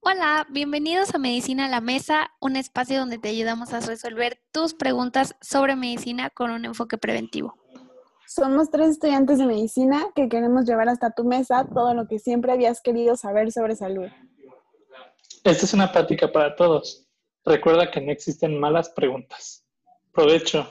Hola, bienvenidos a Medicina a la Mesa, un espacio donde te ayudamos a resolver tus preguntas sobre medicina con un enfoque preventivo. Somos tres estudiantes de medicina que queremos llevar hasta tu mesa todo lo que siempre habías querido saber sobre salud. Esta es una práctica para todos. Recuerda que no existen malas preguntas. Provecho.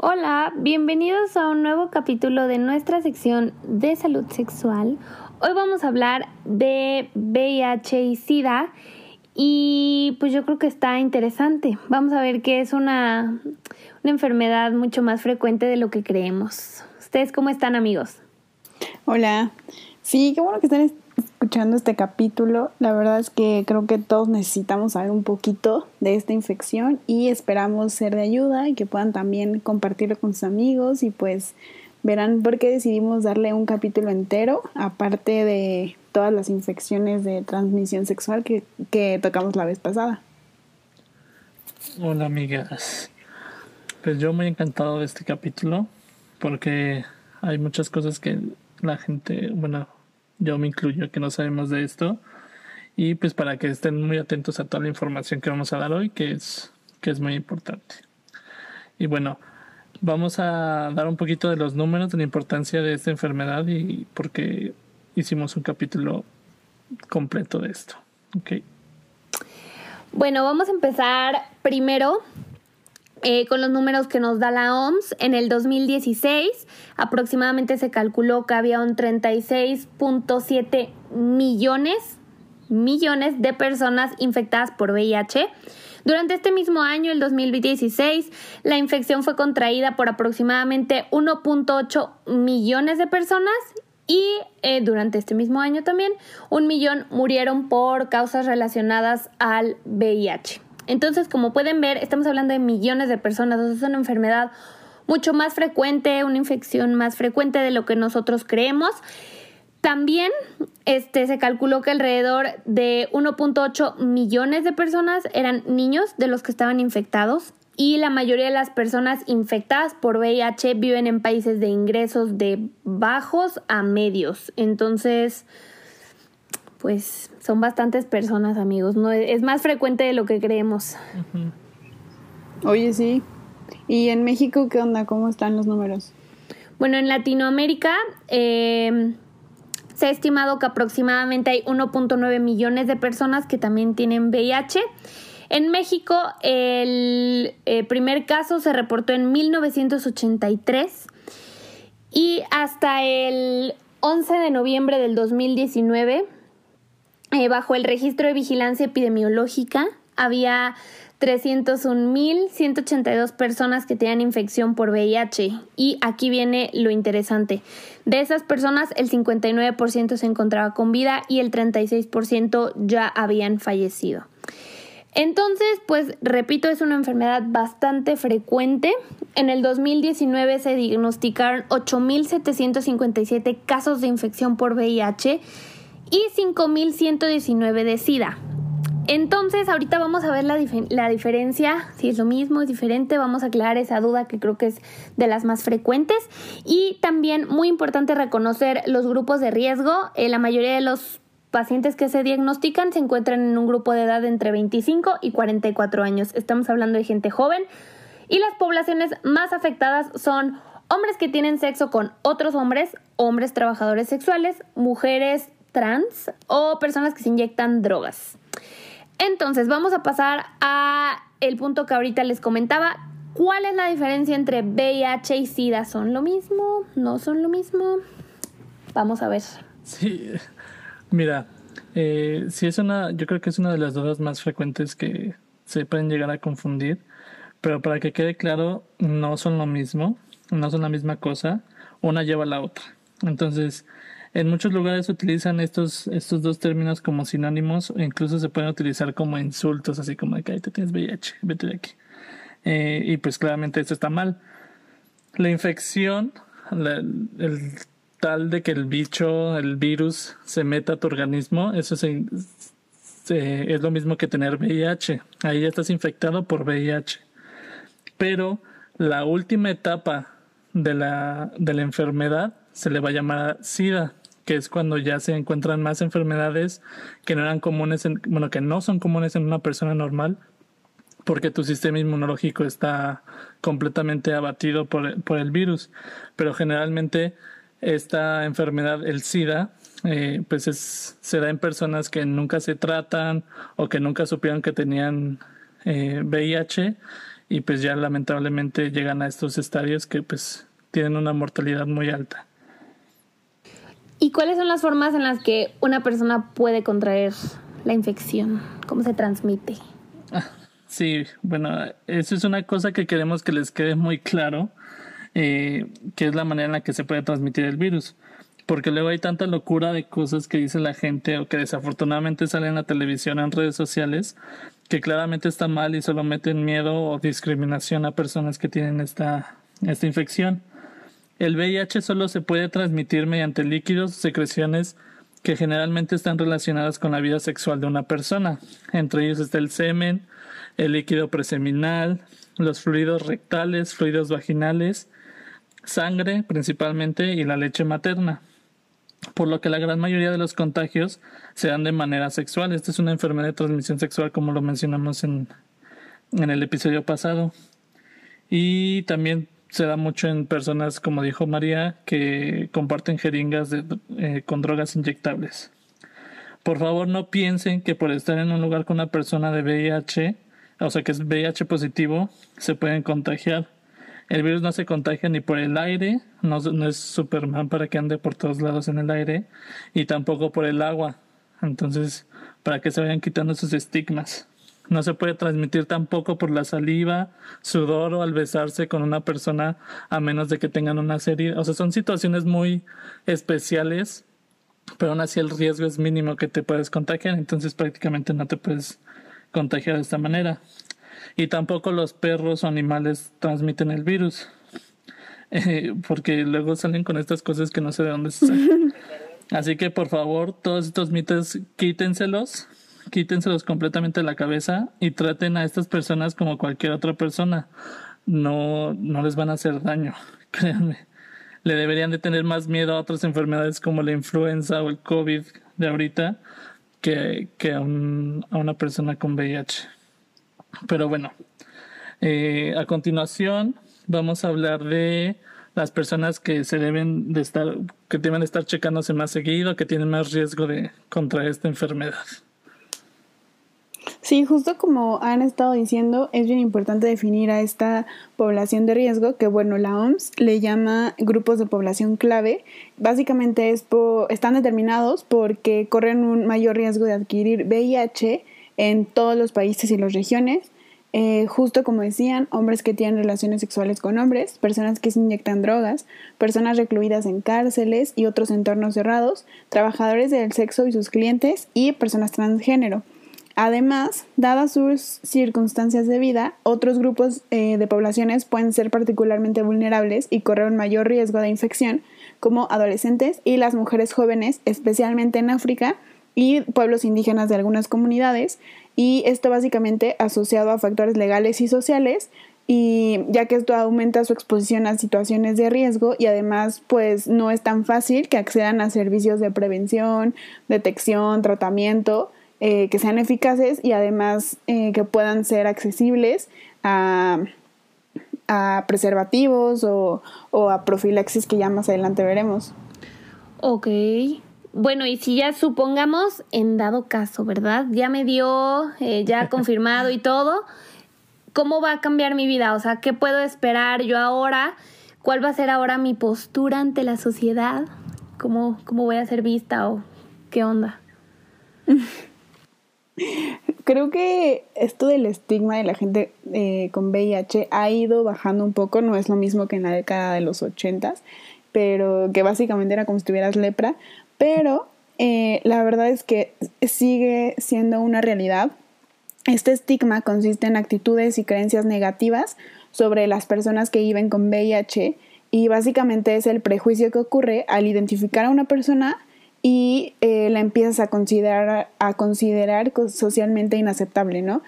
Hola, bienvenidos a un nuevo capítulo de nuestra sección de salud sexual. Hoy vamos a hablar de VIH y SIDA y pues yo creo que está interesante. Vamos a ver que es una, una enfermedad mucho más frecuente de lo que creemos. ¿Ustedes cómo están amigos? Hola. Sí, qué bueno que están escuchando este capítulo. La verdad es que creo que todos necesitamos saber un poquito de esta infección y esperamos ser de ayuda y que puedan también compartirlo con sus amigos y pues verán por qué decidimos darle un capítulo entero, aparte de todas las infecciones de transmisión sexual que, que tocamos la vez pasada. Hola amigas. Pues yo muy encantado de este capítulo porque hay muchas cosas que la gente, bueno, yo me incluyo que no sabemos de esto. Y pues para que estén muy atentos a toda la información que vamos a dar hoy, que es, que es muy importante. Y bueno, vamos a dar un poquito de los números de la importancia de esta enfermedad y porque hicimos un capítulo completo de esto. Okay. Bueno, vamos a empezar primero eh, con los números que nos da la OMS, en el 2016 aproximadamente se calculó que había un 36.7 millones, millones de personas infectadas por VIH. Durante este mismo año, el 2016, la infección fue contraída por aproximadamente 1.8 millones de personas y eh, durante este mismo año también un millón murieron por causas relacionadas al VIH. Entonces, como pueden ver, estamos hablando de millones de personas, es una enfermedad mucho más frecuente, una infección más frecuente de lo que nosotros creemos. También este, se calculó que alrededor de 1.8 millones de personas eran niños de los que estaban infectados y la mayoría de las personas infectadas por VIH viven en países de ingresos de bajos a medios. Entonces, pues son bastantes personas, amigos. No es más frecuente de lo que creemos. Oye, sí. ¿Y en México qué onda? ¿Cómo están los números? Bueno, en Latinoamérica eh, se ha estimado que aproximadamente hay 1.9 millones de personas que también tienen VIH. En México, el eh, primer caso se reportó en 1983 y hasta el 11 de noviembre del 2019 eh, bajo el registro de vigilancia epidemiológica había 301.182 personas que tenían infección por VIH. Y aquí viene lo interesante. De esas personas, el 59% se encontraba con vida y el 36% ya habían fallecido. Entonces, pues repito, es una enfermedad bastante frecuente. En el 2019 se diagnosticaron 8.757 casos de infección por VIH y 5.119 de SIDA. Entonces, ahorita vamos a ver la, la, diferencia, si es lo mismo, es diferente, vamos a aclarar esa duda que creo que es de las más frecuentes. Y también muy importante reconocer los grupos de riesgo. Eh, la mayoría de los pacientes que se diagnostican se encuentran en un grupo de edad entre 25 y 44 años. Estamos hablando de gente joven. Y las poblaciones más afectadas son hombres que tienen sexo con otros hombres, hombres trabajadores sexuales, mujeres trans o personas que se inyectan drogas. Entonces, vamos a pasar a el punto que ahorita les comentaba. ¿Cuál es la diferencia entre VIH y SIDA? ¿Son lo mismo? ¿No son lo mismo? Vamos a ver. Sí, mira, eh, es una, yo creo que es una de las dudas más frecuentes que se pueden llegar a confundir, pero para que quede claro, no son lo mismo, no son la misma cosa, una lleva a la otra. Entonces, en muchos lugares se utilizan estos, estos dos términos como sinónimos incluso se pueden utilizar como insultos, así como de que ahí te tienes VIH, vete de aquí. Eh, y pues claramente esto está mal. La infección, el tal de que el bicho, el virus se meta a tu organismo, eso es lo mismo que tener VIH. Ahí ya estás infectado por VIH. Pero la última etapa de la, de la enfermedad se le va a llamar SIDA, que es cuando ya se encuentran más enfermedades que no eran comunes, en, bueno, que no son comunes en una persona normal, porque tu sistema inmunológico está completamente abatido por, por el virus. Pero generalmente esta enfermedad, el SIDA, eh, pues es, se da en personas que nunca se tratan o que nunca supieron que tenían eh, VIH y pues ya lamentablemente llegan a estos estadios que pues tienen una mortalidad muy alta. ¿Y cuáles son las formas en las que una persona puede contraer la infección? ¿Cómo se transmite? Sí, bueno, eso es una cosa que queremos que les quede muy claro, eh, que es la manera en la que se puede transmitir el virus. Porque luego hay tanta locura de cosas que dice la gente o que desafortunadamente salen en la televisión, en redes sociales, que claramente está mal y solo meten miedo o discriminación a personas que tienen esta, esta infección. El VIH solo se puede transmitir mediante líquidos secreciones que generalmente están relacionadas con la vida sexual de una persona. Entre ellos está el semen, el líquido preseminal, los fluidos rectales, fluidos vaginales, sangre principalmente y la leche materna. Por lo que la gran mayoría de los contagios se dan de manera sexual. Esta es una enfermedad de transmisión sexual como lo mencionamos en, en el episodio pasado. Y también se da mucho en personas, como dijo María, que comparten jeringas eh, con drogas inyectables. Por favor, no piensen que por estar en un lugar con una persona de VIH, o sea que es VIH positivo, se pueden contagiar. El virus no se contagia ni por el aire, no, no es Superman para que ande por todos lados en el aire, y tampoco por el agua. Entonces, para que se vayan quitando esos estigmas. No se puede transmitir tampoco por la saliva, sudor o al besarse con una persona a menos de que tengan una serie. O sea, son situaciones muy especiales, pero aún así el riesgo es mínimo que te puedes contagiar, entonces prácticamente no te puedes contagiar de esta manera. Y tampoco los perros o animales transmiten el virus, eh, porque luego salen con estas cosas que no sé de dónde se salen. Así que por favor, todos estos mitos quítenselos quítenselos completamente de la cabeza y traten a estas personas como cualquier otra persona. No, no les van a hacer daño, créanme. Le deberían de tener más miedo a otras enfermedades como la influenza o el COVID de ahorita que, que a, un, a una persona con VIH. Pero bueno, eh, a continuación vamos a hablar de las personas que se deben de estar, que deben de estar checándose más seguido, que tienen más riesgo de contraer esta enfermedad. Sí, justo como han estado diciendo, es bien importante definir a esta población de riesgo, que bueno, la OMS le llama grupos de población clave. Básicamente es están determinados porque corren un mayor riesgo de adquirir VIH en todos los países y las regiones. Eh, justo como decían, hombres que tienen relaciones sexuales con hombres, personas que se inyectan drogas, personas recluidas en cárceles y otros entornos cerrados, trabajadores del sexo y sus clientes y personas transgénero. Además, dadas sus circunstancias de vida, otros grupos eh, de poblaciones pueden ser particularmente vulnerables y correr un mayor riesgo de infección, como adolescentes y las mujeres jóvenes, especialmente en África y pueblos indígenas de algunas comunidades, y esto básicamente asociado a factores legales y sociales, y ya que esto aumenta su exposición a situaciones de riesgo y además pues no es tan fácil que accedan a servicios de prevención, detección, tratamiento, eh, que sean eficaces y además eh, que puedan ser accesibles a, preservativos o, a profilaxis que ya más adelante veremos. Ok. Bueno, y si ya supongamos, en dado caso, ¿verdad? Ya me dio, eh, ya confirmado y todo, ¿cómo va a cambiar mi vida? O sea, ¿qué puedo esperar yo ahora? ¿Cuál va a ser ahora mi postura ante la sociedad? ¿Cómo, cómo voy a ser vista o qué onda? Creo que esto del estigma de la gente eh, con VIH ha ido bajando un poco, no es lo mismo que en la década de los ochentas, pero que básicamente era como si tuvieras lepra, pero eh, la verdad es que sigue siendo una realidad. Este estigma consiste en actitudes y creencias negativas sobre las personas que viven con VIH y básicamente es el prejuicio que ocurre al identificar a una persona y eh, la empiezas a considerar, a considerar socialmente inaceptable, ¿no?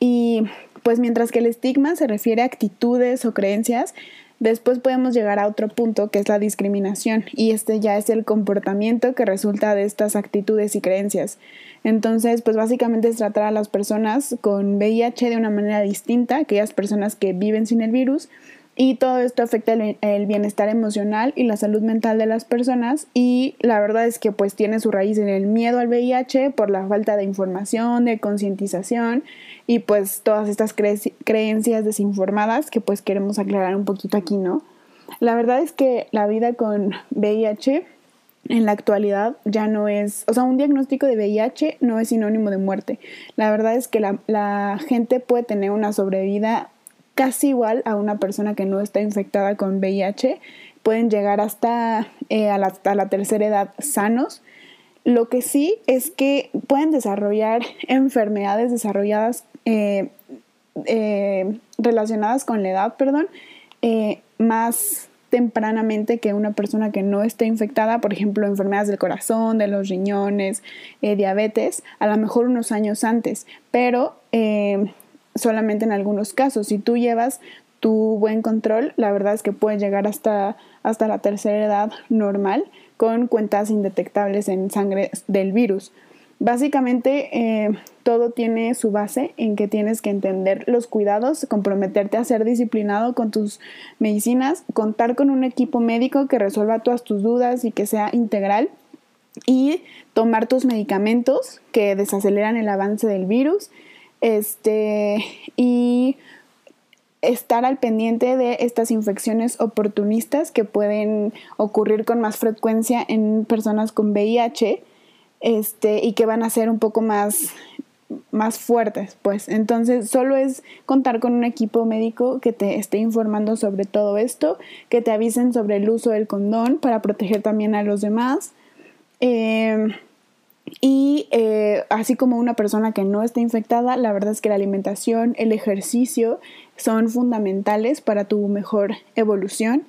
Y pues mientras que el estigma se refiere a actitudes o creencias, Después podemos llegar a otro punto que es la discriminación y este ya es el comportamiento que resulta de estas actitudes y creencias. Entonces, pues básicamente es tratar a las personas con VIH de una manera distinta, aquellas personas que viven sin el virus y todo esto afecta el, bienestar emocional y la salud mental de las personas y la verdad es que pues tiene su raíz en el miedo al VIH por la falta de información, de concientización y pues todas estas creencias desinformadas que pues queremos aclarar un poquito aquí, ¿no? La verdad es que la vida con VIH en la actualidad ya no es, o sea, un diagnóstico de VIH no es sinónimo de muerte. La verdad es que la, la gente puede tener una sobrevida casi igual a una persona que no está infectada con VIH. Pueden llegar hasta, eh, a, la, tercera edad sanos. Lo que sí es que pueden desarrollar enfermedades desarrolladas eh, eh, relacionadas con la edad, perdón, más tempranamente que una persona que no esté infectada, por ejemplo, enfermedades del corazón, de los riñones, diabetes, a lo mejor unos años antes, pero solamente en algunos casos. Si tú llevas tu buen control, la verdad es que puedes llegar hasta, hasta la tercera edad normal con cuentas indetectables en sangre del virus. Básicamente eh, todo tiene su base en que tienes que entender los cuidados, comprometerte a ser disciplinado con tus medicinas, contar con un equipo médico que resuelva todas tus dudas y que sea integral y tomar tus medicamentos que desaceleran el avance del virus este, y estar al pendiente de estas infecciones oportunistas que pueden ocurrir con más frecuencia en personas con VIH este, y que van a ser un poco más, más fuertes. Pues entonces solo es contar con un equipo médico que te esté informando sobre todo esto, que te avisen sobre el uso del condón para proteger también a los demás. Eh, y eh, así como una persona que no está infectada, la verdad es que la alimentación, el ejercicio son fundamentales para tu mejor evolución.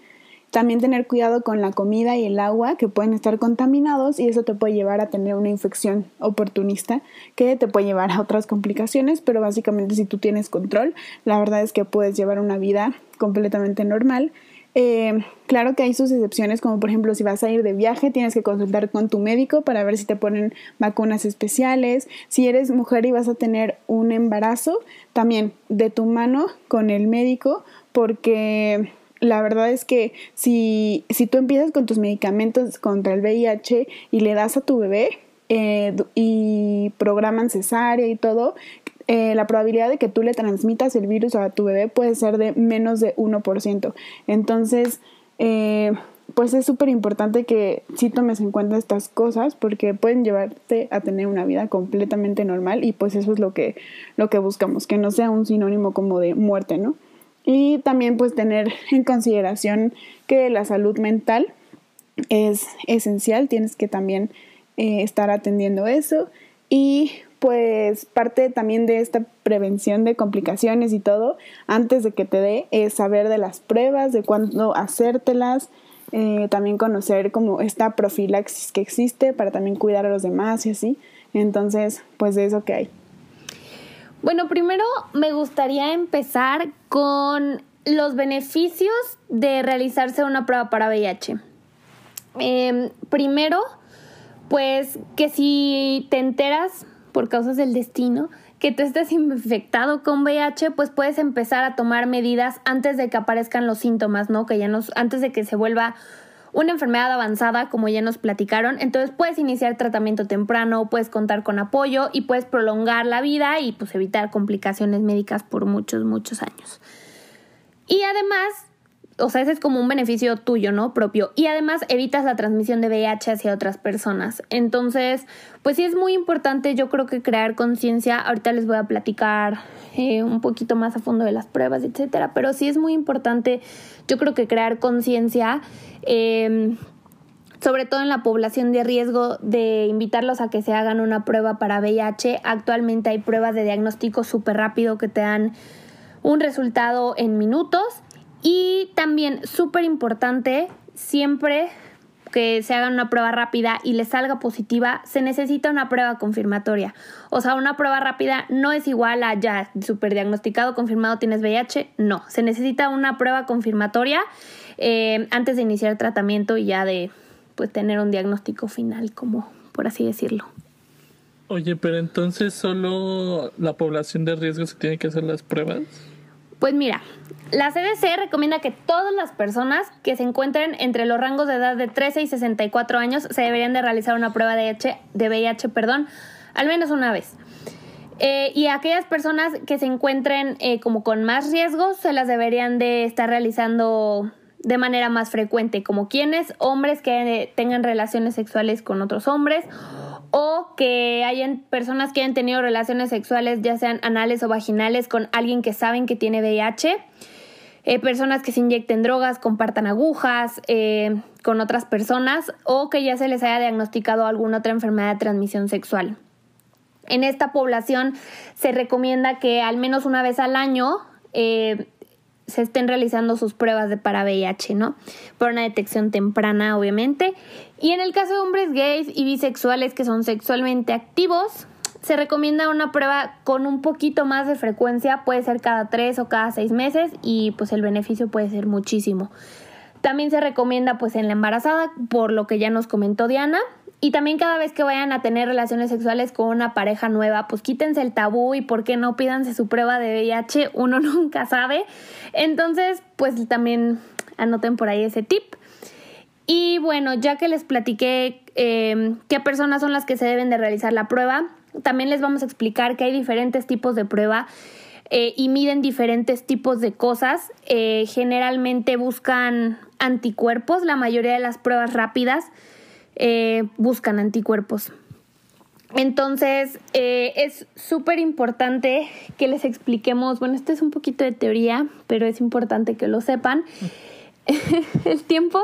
También tener cuidado con la comida y el agua que pueden estar contaminados y eso te puede llevar a tener una infección oportunista que te puede llevar a otras complicaciones, pero básicamente si tú tienes control, la verdad es que puedes llevar una vida completamente normal eh, claro que hay sus excepciones, como por ejemplo si vas a ir de viaje, tienes que consultar con tu médico para ver si te ponen vacunas especiales. Si eres mujer y vas a tener un embarazo, también de tu mano con el médico, porque la verdad es que si, si tú empiezas con tus medicamentos contra el VIH y le das a tu bebé, eh, y programan cesárea y todo, eh, la probabilidad de que tú le transmitas el virus a tu bebé puede ser de menos de 1%. Entonces, eh, pues es súper importante que sí tomes en cuenta estas cosas porque pueden llevarte a tener una vida completamente normal y pues eso es lo que, lo que buscamos, que no sea un sinónimo como de muerte, ¿no? Y también pues tener en consideración que la salud mental es esencial, tienes que también eh, estar atendiendo eso y pues parte también de esta prevención de complicaciones y todo, antes de que te dé, es saber de las pruebas, de cuándo hacértelas, eh, también conocer como esta profilaxis que existe para también cuidar a los demás y así. Entonces, pues de eso que hay. Bueno, primero me gustaría empezar con los beneficios de realizarse una prueba para VIH. Em, primero, pues que si te enteras por causas del destino, que tú estés infectado con VIH, pues puedes empezar a tomar medidas antes de que aparezcan los síntomas, ¿no? Que ya nos, antes de que se vuelva una enfermedad avanzada, como ya nos platicaron. Entonces puedes iniciar tratamiento temprano, puedes contar con apoyo y puedes prolongar la vida y pues evitar complicaciones médicas por muchos, muchos años. Y además, o sea, ese es como un beneficio tuyo, ¿no? Propio. Y además evitas la transmisión de VIH hacia otras personas. Entonces, pues sí es muy importante, yo creo que crear conciencia. Ahorita les voy a platicar eh, un poquito más a fondo de las pruebas, etcétera. Pero sí es muy importante, yo creo que crear conciencia. Em, sobre todo en la población de riesgo, de invitarlos a que se hagan una prueba para VIH. Actualmente hay pruebas de diagnóstico súper rápido que te dan un resultado en minutos y también súper importante, siempre que se haga una prueba rápida y le salga positiva, se necesita una prueba confirmatoria. O sea, una prueba rápida no es igual a ya super diagnosticado, confirmado tienes VIH. No, se necesita una prueba confirmatoria eh, antes de iniciar tratamiento y ya de pues tener un diagnóstico final, como por así decirlo. Oye, pero entonces solo la población de riesgo se tiene que hacer las pruebas. Pues mira, la CDC recomienda que todas las personas que se encuentren entre los rangos de edad de 13 y 64 años se deberían de realizar una prueba de, VIH, de VIH perdón, al menos una vez. Eh, y aquellas personas que se encuentren eh, como con más riesgos se las deberían de estar realizando de manera más frecuente, como quienes, hombres que tengan relaciones sexuales con otros hombres o que hayan personas que hayan tenido relaciones sexuales ya sean anales o vaginales con alguien que saben que tiene VIH, eh, personas que se inyecten drogas, compartan agujas eh, con otras personas o que ya se les haya diagnosticado alguna otra enfermedad de transmisión sexual. En esta población se recomienda que al menos una vez al año eh, se estén realizando sus pruebas de para VIH, ¿no? Por una detección temprana, obviamente. Y en el caso de hombres gays y bisexuales que son sexualmente activos, se recomienda una prueba con un poquito más de frecuencia, puede ser cada tres o cada seis meses y pues el beneficio puede ser muchísimo. También se recomienda pues en la embarazada, por lo que ya nos comentó Diana, y también cada vez que vayan a tener relaciones sexuales con una pareja nueva, pues quítense el tabú y por qué no pídanse su prueba de VIH, uno nunca sabe. Entonces, pues también anoten por ahí ese tip. Y bueno, ya que les platiqué eh, qué personas son las que se deben de realizar la prueba, también les vamos a explicar que hay diferentes tipos de prueba eh, y miden diferentes tipos de cosas. Eh, generalmente buscan anticuerpos, la mayoría de las pruebas rápidas eh, buscan anticuerpos. Entonces, es súper importante que les expliquemos, bueno, esto es un poquito de teoría, pero es importante que lo sepan. el tiempo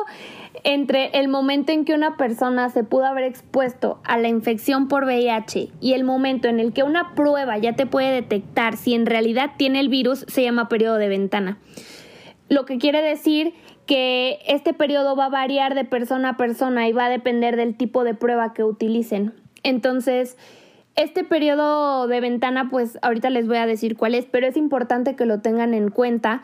entre el momento en que una persona se pudo haber expuesto a la infección por VIH y el momento en el que una prueba ya te puede detectar si en realidad tiene el virus se llama periodo de ventana. Lo que quiere decir que este periodo va a variar de persona a persona y va a depender del tipo de prueba que utilicen. Entonces, este periodo de ventana, pues ahorita les voy a decir cuál es, pero es importante que lo tengan en cuenta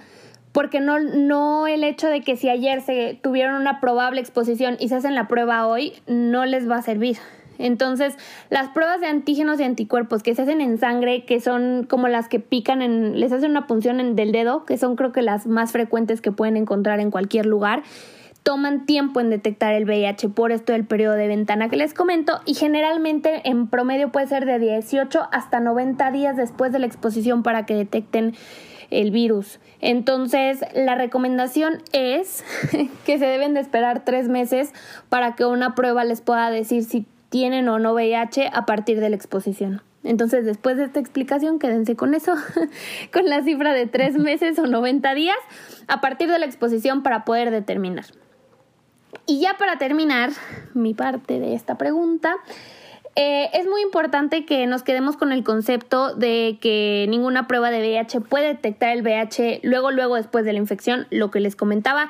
porque no, no el hecho de que si ayer se tuvieron una probable exposición y se hacen la prueba hoy, no les va a servir. Entonces, las pruebas de antígenos y anticuerpos que se hacen en sangre, que son como las que pican en, les hacen una punción del dedo, que son creo que las más frecuentes que pueden encontrar en cualquier lugar, toman tiempo en detectar el VIH por esto del periodo de ventana que les comento y generalmente en promedio puede ser de 18 hasta 90 días después de la exposición para que detecten el virus. Entonces, la recomendación es que se deben de esperar tres meses para que una prueba les pueda decir si tienen o no VIH a partir de la exposición. Entonces, después de esta explicación, quédense con eso, con la cifra de tres meses o 90 días a partir de la exposición para poder determinar. Y ya para terminar mi parte de esta pregunta, eh, es muy importante que nos quedemos con el concepto de que ninguna prueba de VIH puede detectar el VIH luego, luego después de la infección, lo que les comentaba.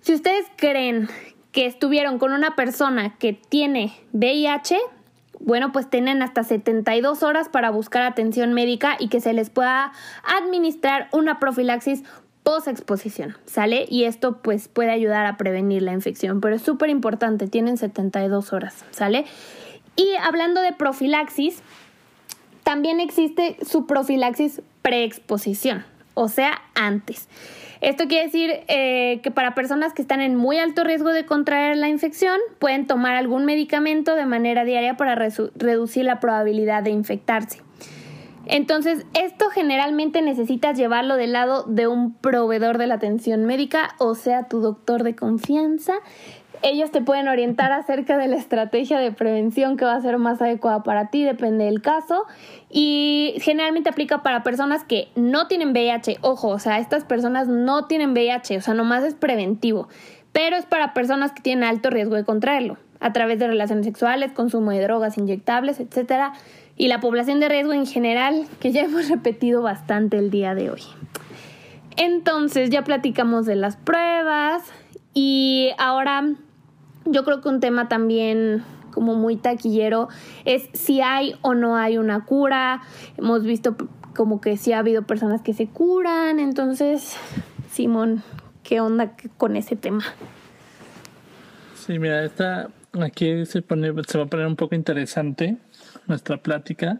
Si ustedes creen que estuvieron con una persona que tiene VIH, bueno, pues tienen hasta 72 horas para buscar atención médica y que se les pueda administrar una profilaxis post-exposición, ¿sale? Y esto pues puede ayudar a prevenir la infección, pero es súper importante, tienen 72 horas, ¿sale? Y hablando de profilaxis, también existe su profilaxis preexposición, o sea, antes. Esto quiere decir eh, que para personas que están en muy alto riesgo de contraer la infección, pueden tomar algún medicamento de manera diaria para reducir la probabilidad de infectarse. Entonces, esto generalmente necesitas llevarlo del lado de un proveedor de la atención médica, o sea, tu doctor de confianza, ellos te pueden orientar acerca de la estrategia de prevención que va a ser más adecuada para ti, depende del caso. Y generalmente aplica para personas que no tienen VIH. Ojo, o sea, estas personas no tienen VIH, o sea, nomás es preventivo. Pero es para personas que tienen alto riesgo de contraerlo, a través de relaciones sexuales, consumo de drogas inyectables, etcétera. Y la población de riesgo en general, que ya hemos repetido bastante el día de hoy. Entonces, ya platicamos de las pruebas y ahora Yo creo que un tema también como muy taquillero es si hay o no hay una cura. Hemos visto como que sí ha habido personas que se curan. Entonces, Simón, ¿qué onda con ese tema? Sí, mira, esta aquí se pone, se va a poner un poco interesante nuestra plática,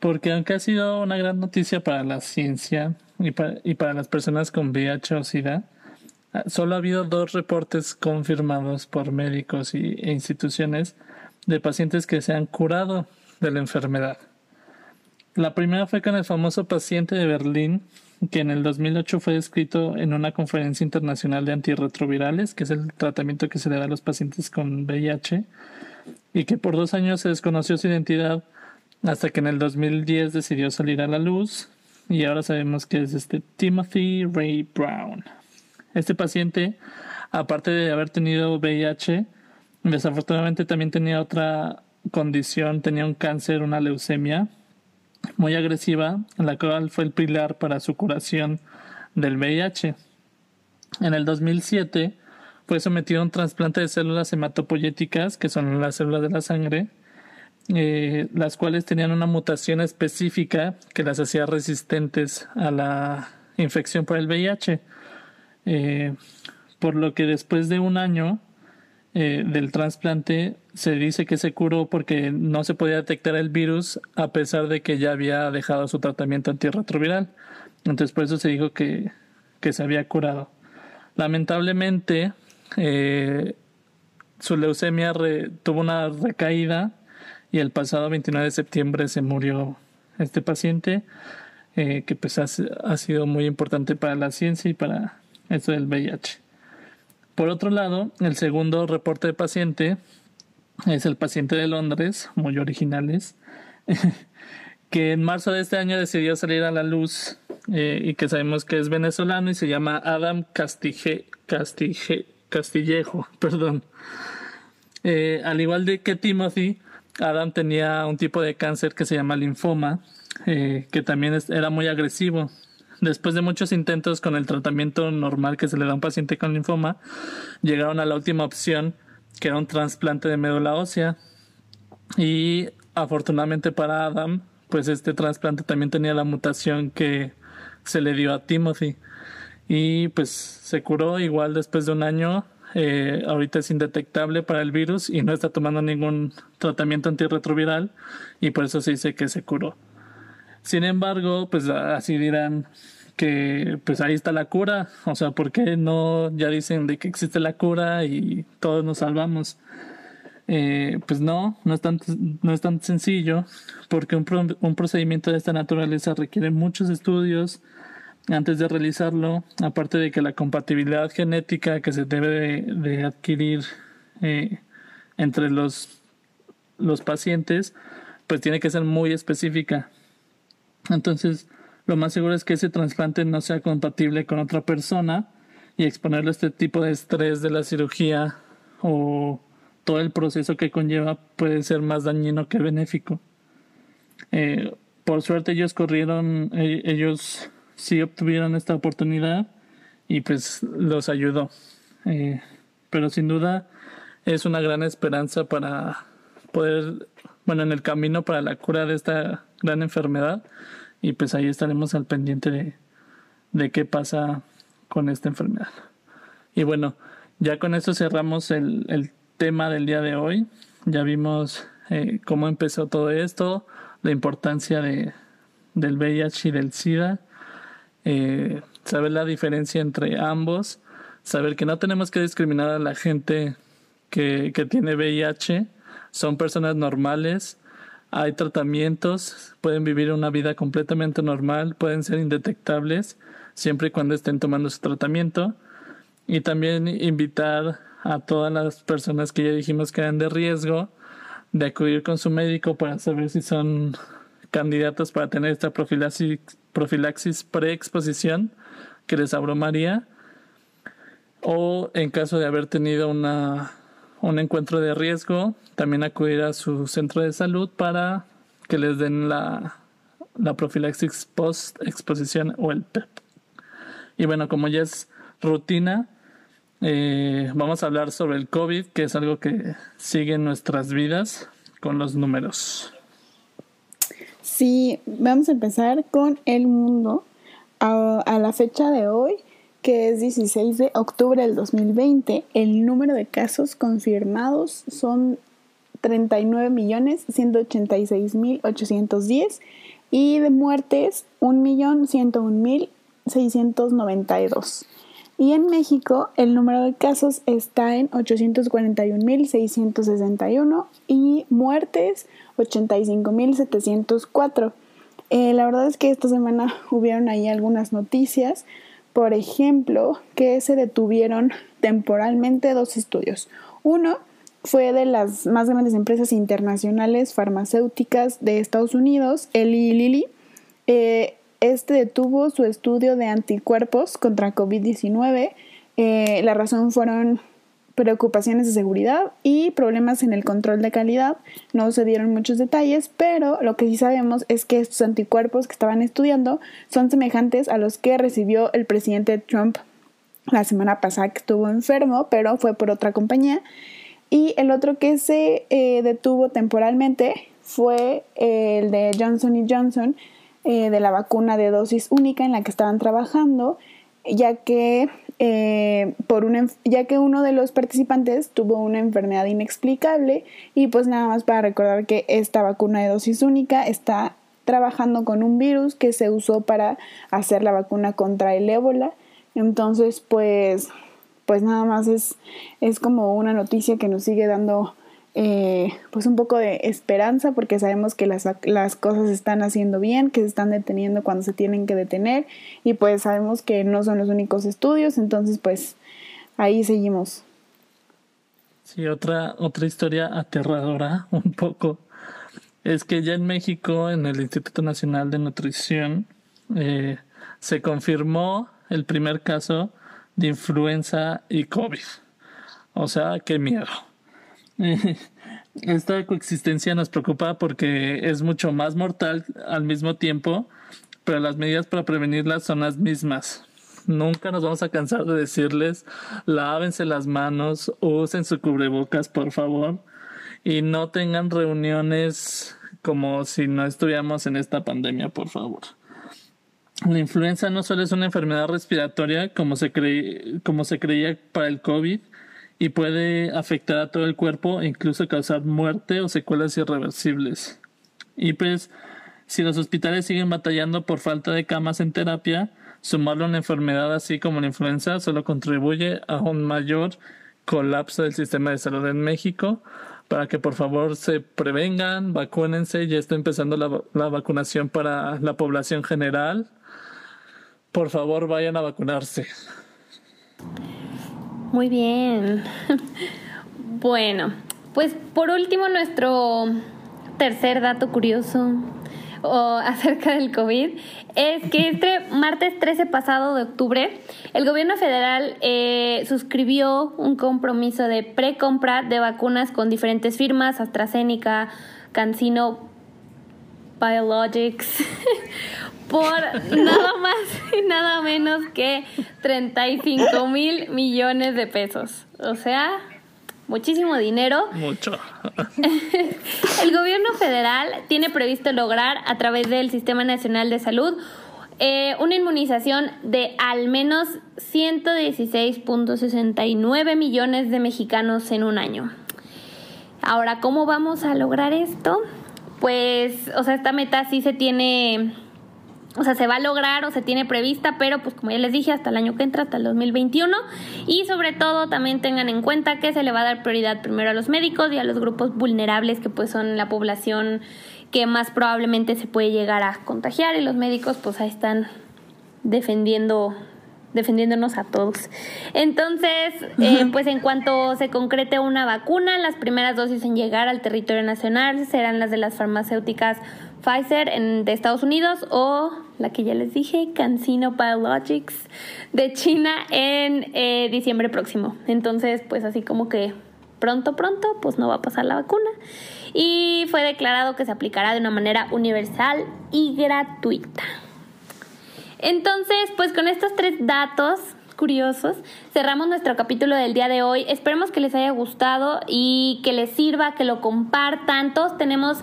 porque aunque ha sido una gran noticia para la ciencia y para, y para las personas con VIH o SIDA, solo ha habido dos reportes confirmados por médicos y, e instituciones de pacientes que se han curado de la enfermedad. La primera fue con el famoso paciente de Berlín que en el 2008 fue descrito en una conferencia internacional de antirretrovirales, que es el tratamiento que se le da a los pacientes con VIH, y que por dos años se desconoció su identidad hasta que en el 2010 decidió salir a la luz y ahora sabemos que es este Timothy Ray Brown. Este paciente, aparte de haber tenido VIH, desafortunadamente también tenía otra condición, tenía un cáncer, una leucemia, muy agresiva, la cual fue el pilar para su curación del VIH. En el 2007 fue sometido a un trasplante de células hematopoyéticas, que son las células de la sangre, eh, las cuales tenían una mutación específica que las hacía resistentes a la infección por el VIH. Eh, por lo que después de un año eh, del trasplante se dice que se curó porque no se podía detectar el virus a pesar de que ya había dejado su tratamiento antirretroviral. Entonces por eso se dijo que, que se había curado. Lamentablemente eh, su leucemia tuvo una recaída y el pasado 29 de septiembre se murió este paciente eh, que pues ha, ha sido muy importante para la ciencia y para esto del VIH. Por otro lado, el segundo reporte de paciente es el paciente de Londres, muy originales, que en marzo de este año decidió salir a la luz eh, y que sabemos que es venezolano y se llama Adam Castille, Castille, Castillejo. Perdón. Eh, al igual de que Timothy, Adam tenía un tipo de cáncer que se llama linfoma, eh, que también era muy agresivo Después de muchos intentos con el tratamiento normal que se le da a un paciente con linfoma, llegaron a la última opción, que era un trasplante de médula ósea. Y afortunadamente para Adam, pues este trasplante también tenía la mutación que se le dio a Timothy. Y pues se curó igual después de un año. Eh, ahorita es indetectable para el virus y no está tomando ningún tratamiento antirretroviral y por eso se dice que se curó. Sin embargo, pues así dirán que pues ahí está la cura, o sea, ¿por qué no ya dicen de que existe la cura y todos nos salvamos? Eh, pues no, no es, tan, no es tan sencillo, porque un, un procedimiento de esta naturaleza requiere muchos estudios antes de realizarlo, aparte de que la compatibilidad genética que se debe de, adquirir eh, entre los, los pacientes, pues tiene que ser muy específica. Entonces, lo más seguro es que ese trasplante no sea compatible con otra persona y exponerle a este tipo de estrés de la cirugía o todo el proceso que conlleva puede ser más dañino que benéfico. Eh, por suerte ellos corrieron, eh, ellos sí obtuvieron esta oportunidad y pues los ayudó. Eh, pero sin duda es una gran esperanza para poder, bueno, en el camino para la cura de esta gran enfermedad y pues ahí estaremos al pendiente de, de qué pasa con esta enfermedad. Y bueno, ya con esto cerramos el, el tema del día de hoy. Ya vimos eh, cómo empezó todo esto, la importancia de, del VIH y del SIDA, eh, saber la diferencia entre ambos, saber que no tenemos que discriminar a la gente que, que tiene VIH, son personas normales, hay tratamientos, pueden vivir una vida completamente normal, pueden ser indetectables siempre y cuando estén tomando su tratamiento. Y también invitar a todas las personas que ya dijimos que eran de riesgo de acudir con su médico para saber si son candidatos para tener esta profilaxis, profilaxis preexposición que les abrumaría o en caso de haber tenido una un encuentro de riesgo, también acudir a su centro de salud para que les den la, la profilaxis post exposición o el PEP. Y bueno, como ya es rutina, Eh, vamos a hablar sobre el COVID, que es algo que sigue en nuestras vidas con los números. Sí, vamos a empezar con el mundo. A, la fecha de hoy, que es 16 de octubre del 2020, el número de casos confirmados son 39.186.810 y de muertes 1.101.692. Y en México el número de casos está en 841.661 y muertes 85.704. Eh, la verdad es que esta semana hubieron ahí algunas noticias, por ejemplo, que se detuvieron temporalmente dos estudios. Uno fue de las más grandes empresas internacionales farmacéuticas de Estados Unidos, Eli Lilly. Eh, este detuvo su estudio de anticuerpos contra COVID-19. Eh, la razón fueron preocupaciones de seguridad y problemas en el control de calidad. No se dieron muchos detalles, pero lo que sí sabemos es que estos anticuerpos que estaban estudiando son semejantes a los que recibió el presidente Trump la semana pasada que estuvo enfermo, pero fue por otra compañía. Y el otro que se eh, detuvo temporalmente fue el de Johnson Johnson, eh, de la vacuna de dosis única en la que estaban trabajando, ya que, eh, por una, ya que uno de los participantes tuvo una enfermedad inexplicable y pues nada más para recordar que esta vacuna de dosis única está trabajando con un virus que se usó para hacer la vacuna contra el ébola. Entonces, pues, pues nada más es, es como una noticia que nos sigue dando eh, pues un poco de esperanza porque sabemos que las, las cosas se están haciendo bien, que se están deteniendo cuando se tienen que detener y pues sabemos que no son los únicos estudios, entonces pues ahí seguimos. Sí, otra, otra historia aterradora un poco es que ya en México, en el Instituto Nacional de Nutrición, eh, se confirmó el primer caso de influenza y COVID. O sea, qué miedo. Esta coexistencia nos preocupa porque es mucho más mortal al mismo tiempo, pero las medidas para prevenirlas son las mismas. Nunca nos vamos a cansar de decirles, lávense las manos, usen su cubrebocas, por favor, y no tengan reuniones como si no estuviéramos en esta pandemia, por favor. La influenza no solo es una enfermedad respiratoria como se, como se creía para el COVID, y puede afectar a todo el cuerpo e incluso causar muerte o secuelas irreversibles. Y pues, si los hospitales siguen batallando por falta de camas en terapia, sumarlo a una enfermedad así como la influenza solo contribuye a un mayor colapso del sistema de salud en México. Para que por favor se prevengan, vacúnense, ya está empezando la, la vacunación para la población general. Por favor, vayan a vacunarse. Muy bien. bueno, pues por último nuestro tercer dato curioso acerca del COVID es que este martes 13 pasado de octubre el gobierno federal eh, suscribió un compromiso de precompra de vacunas con diferentes firmas, AstraZeneca, CanSino Biologics, por nada más y nada menos que 35 mil millones de pesos. O sea, muchísimo dinero. Mucho. El gobierno federal tiene previsto lograr a través del Sistema Nacional de Salud eh, una inmunización de al menos 116.69 millones de mexicanos en un año. Ahora, ¿cómo vamos a lograr esto? Pues, o sea, esta meta sí se tiene o sea, se va a lograr o se tiene prevista, pero pues como ya les dije, hasta el año que entra, hasta el 2021. Y sobre todo también tengan en cuenta que se le va a dar prioridad primero a los médicos y a los grupos vulnerables que pues son la población que más probablemente se puede llegar a contagiar y los médicos pues ahí están defendiendo defendiéndonos a todos. Entonces, eh, pues en cuanto se concrete una vacuna, las primeras dosis en llegar al territorio nacional serán las de las farmacéuticas Pfizer en, de Estados Unidos o la que ya les dije, CanSino Biologics de China en eh, diciembre próximo. Entonces, pues así como que pronto, pronto, pues no va a pasar la vacuna. Y fue declarado que se aplicará de una manera universal y gratuita. Entonces, pues con estos tres datos curiosos. Cerramos nuestro capítulo del día de hoy. Esperemos que les haya gustado y que les sirva, que lo compartan. Todos tenemos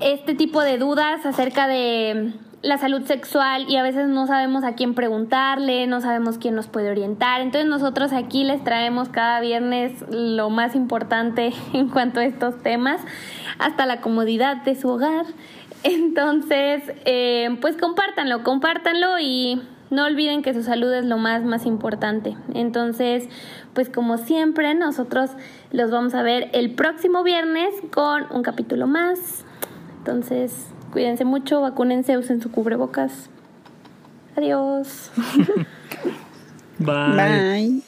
este tipo de dudas acerca de la salud sexual y a veces no sabemos a quién preguntarle, no sabemos quién nos puede orientar. Entonces nosotros aquí les traemos cada viernes lo más importante en cuanto a estos temas, hasta la comodidad de su hogar. Entonces, eh, pues compártanlo, compártanlo y no olviden que su salud es lo más, más importante. Entonces, pues como siempre, nosotros los vamos a ver el próximo viernes con un capítulo más. Entonces, cuídense mucho, vacúnense, usen su cubrebocas. Adiós. Bye. Bye.